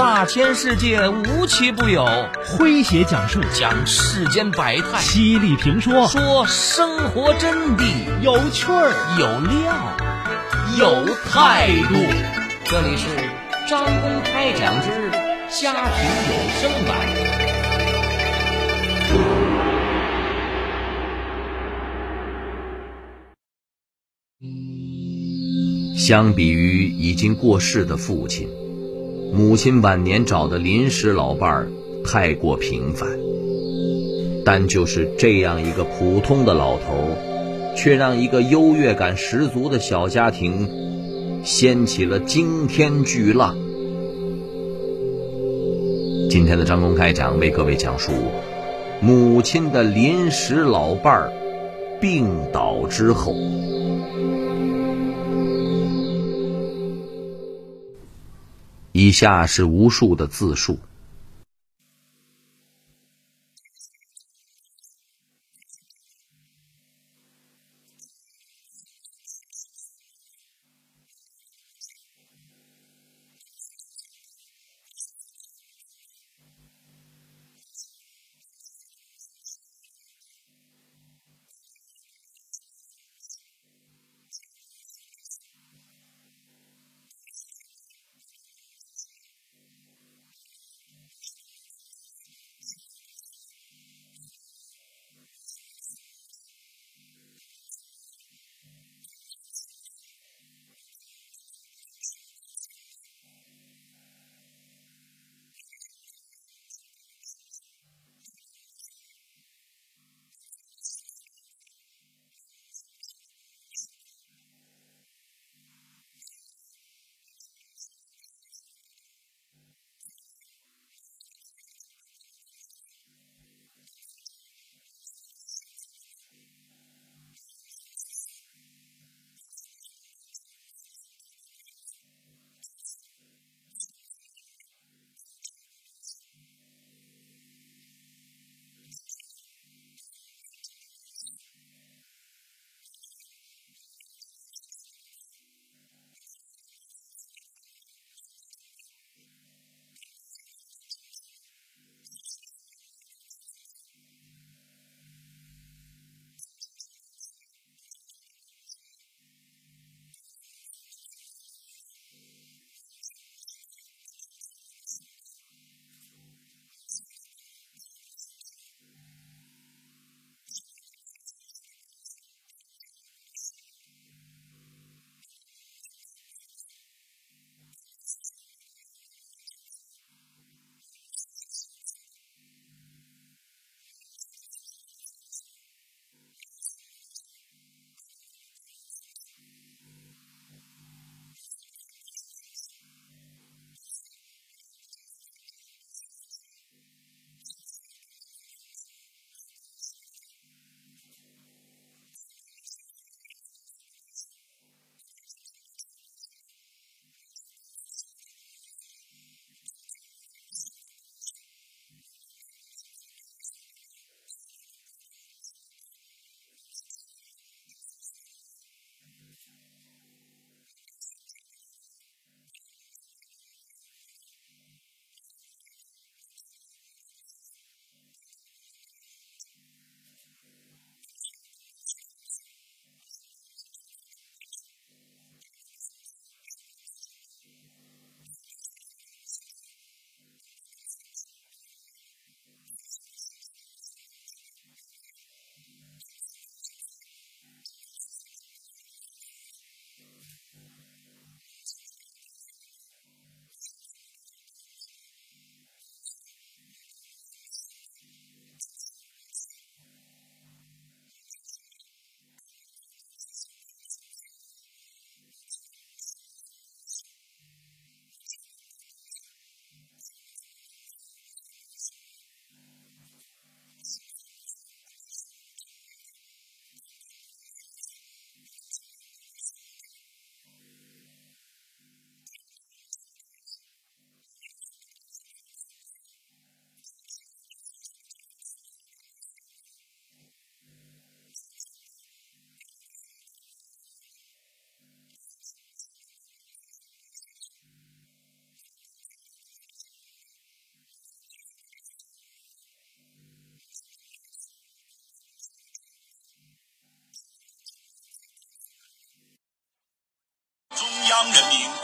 大千世界无奇不有，诙谐讲述。讲世间百态，犀利评说。说生活真谛，有趣儿。有料，有态度。这里是张公开讲之家庭有声版。相比于已经过世的父亲，母亲晚年找的临时老伴儿太过平凡。但就是这样一个普通的老头，却让一个优越感十足的小家庭掀起了惊天巨浪。今天的张公开讲为各位讲述母亲的临时老伴儿病倒之后。以下是无数的自述。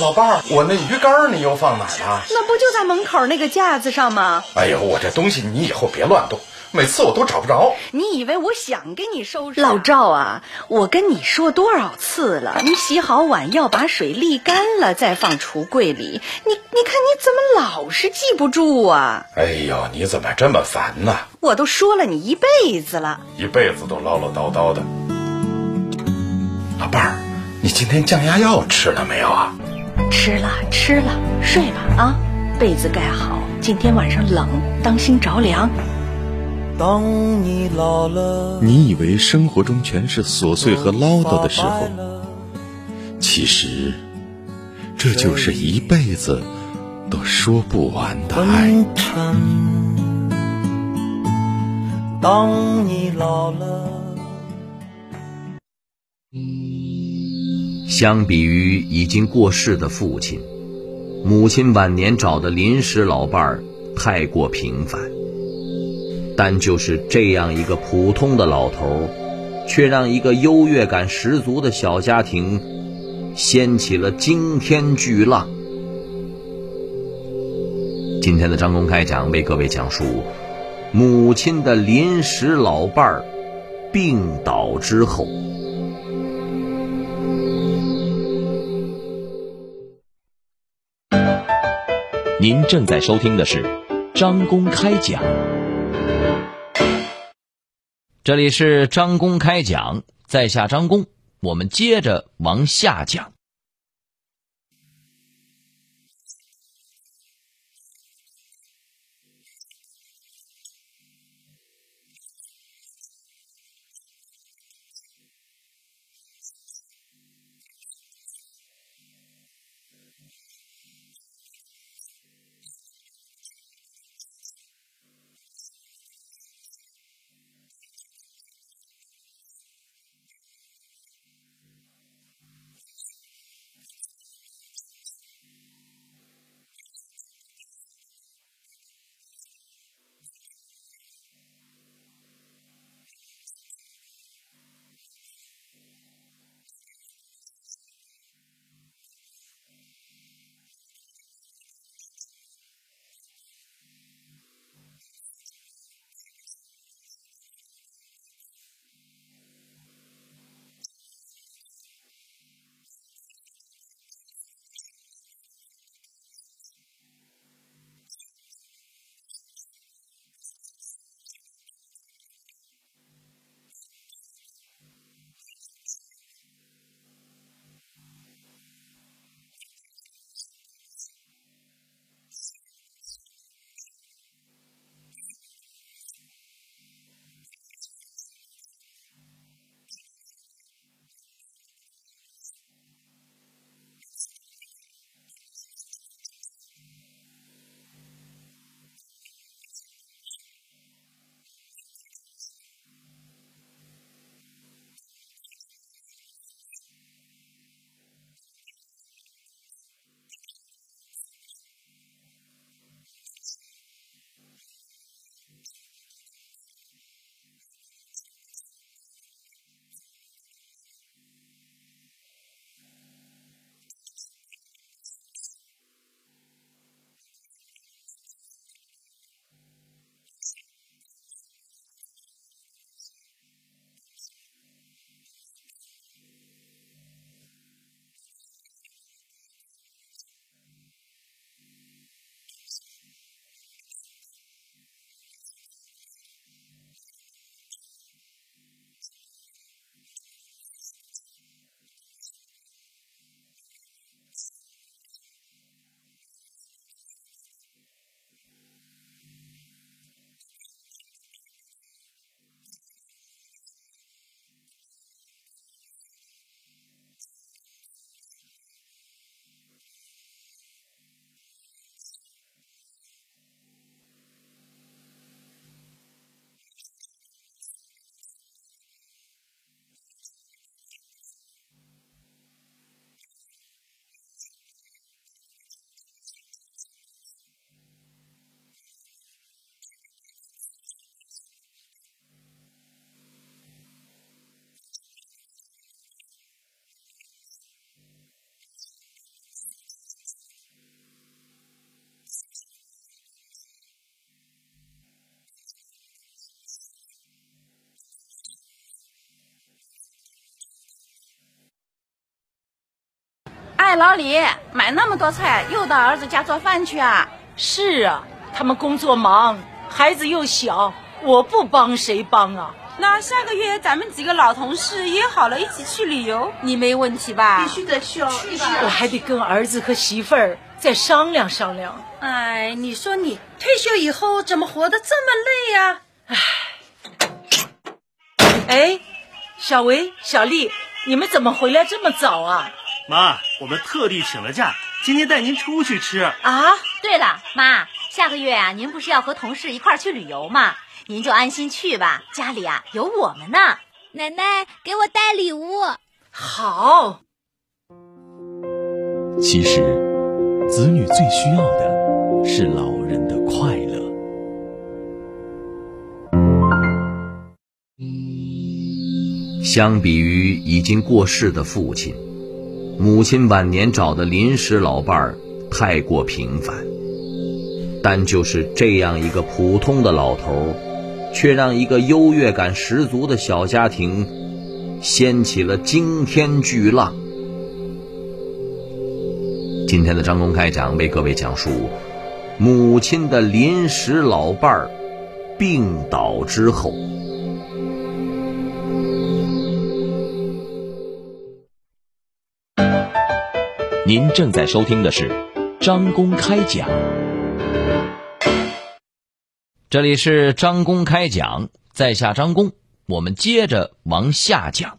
老伴儿，我那鱼竿你又放哪儿了？那不就在门口那个架子上吗？哎呦，我这东西你以后别乱动，每次我都找不着。你以为我想给你收拾？老赵啊，我跟你说多少次了，你洗好碗要把水沥干了再放橱柜里。你你看你怎么老是记不住啊？哎呦，你怎么这么烦呢？我都说了你一辈子了，一辈子都唠唠叨叨的。老伴儿，你今天降压药吃了没有啊？吃了吃了，睡吧啊，被子盖好，今天晚上冷，当心着凉。当你老了，你以为生活中全是琐碎和唠叨的时候，其实这就是一辈子都说不完的爱。当你老了，相比于已经过世的父亲，母亲晚年找的临时老伴儿太过平凡。但就是这样一个普通的老头，却让一个优越感十足的小家庭掀起了惊天巨浪。今天的张公开讲为各位讲述母亲的临时老伴儿病倒之后。您正在收听的是张公开讲。这里是张公开讲，在下张公，我们接着往下讲。哎，老李，买那么多菜，又到儿子家做饭去啊？是啊，他们工作忙，孩子又小，我不帮谁帮啊？那下个月咱们几个老同事约好了一起去旅游，你没问题吧？必须得去哦，去吧！我还得跟儿子和媳妇儿再商量商量。哎，你说你退休以后怎么活得这么累呀？哎，哎，小维、小丽，你们怎么回来这么早啊？妈，我们特地请了假，今天带您出去吃。啊，对了，妈，下个月啊，您不是要和同事一块去旅游吗？您就安心去吧，家里啊有我们呢。奶奶给我带礼物。好。其实，子女最需要的是老人的快乐。相比于已经过世的父亲，母亲晚年找的临时老伴儿太过平凡。但就是这样一个普通的老头儿。却让一个优越感十足的小家庭掀起了惊天巨浪。今天的张公开讲为各位讲述母亲的临时老伴儿病倒之后。您正在收听的是张公开讲。这里是张公开讲，在下张公，我们接着往下讲。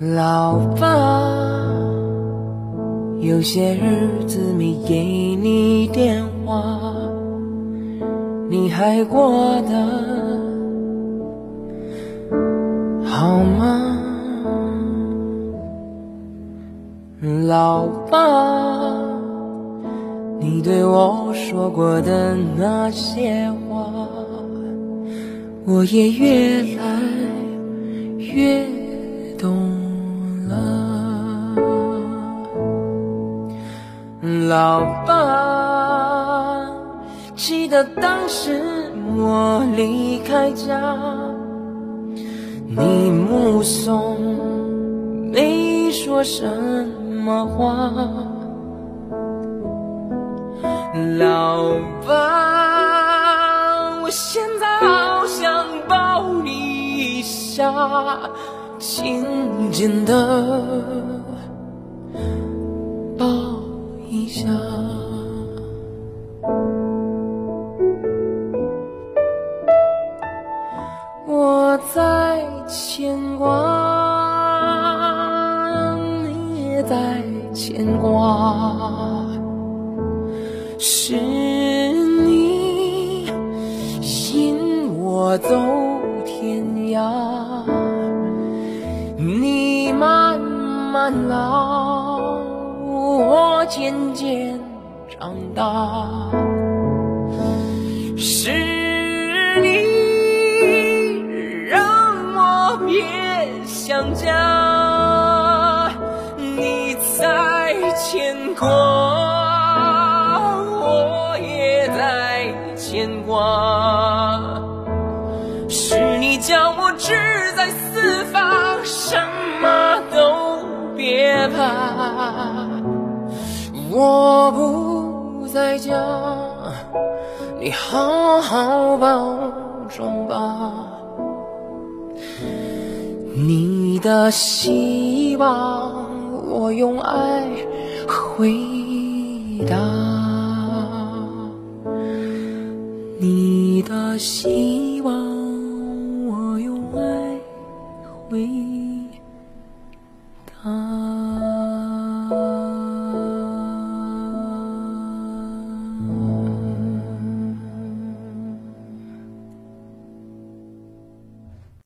老爸，有些日子没给你电话，你还过得好吗？老爸，你对我说过的那些话，我也越来越懂了。老爸，记得当时我离开家，你目送，没说什么话。老爸，我现在好想抱你一下，紧紧的。牵挂，是你引我走天涯，你慢慢老。我渐渐长大，是你让我别想家，过，我也在牵挂，是你叫我志在四方，什么都别怕。我不在家，你好好保重吧。你的希望，我用爱回到你的希望，我用爱回。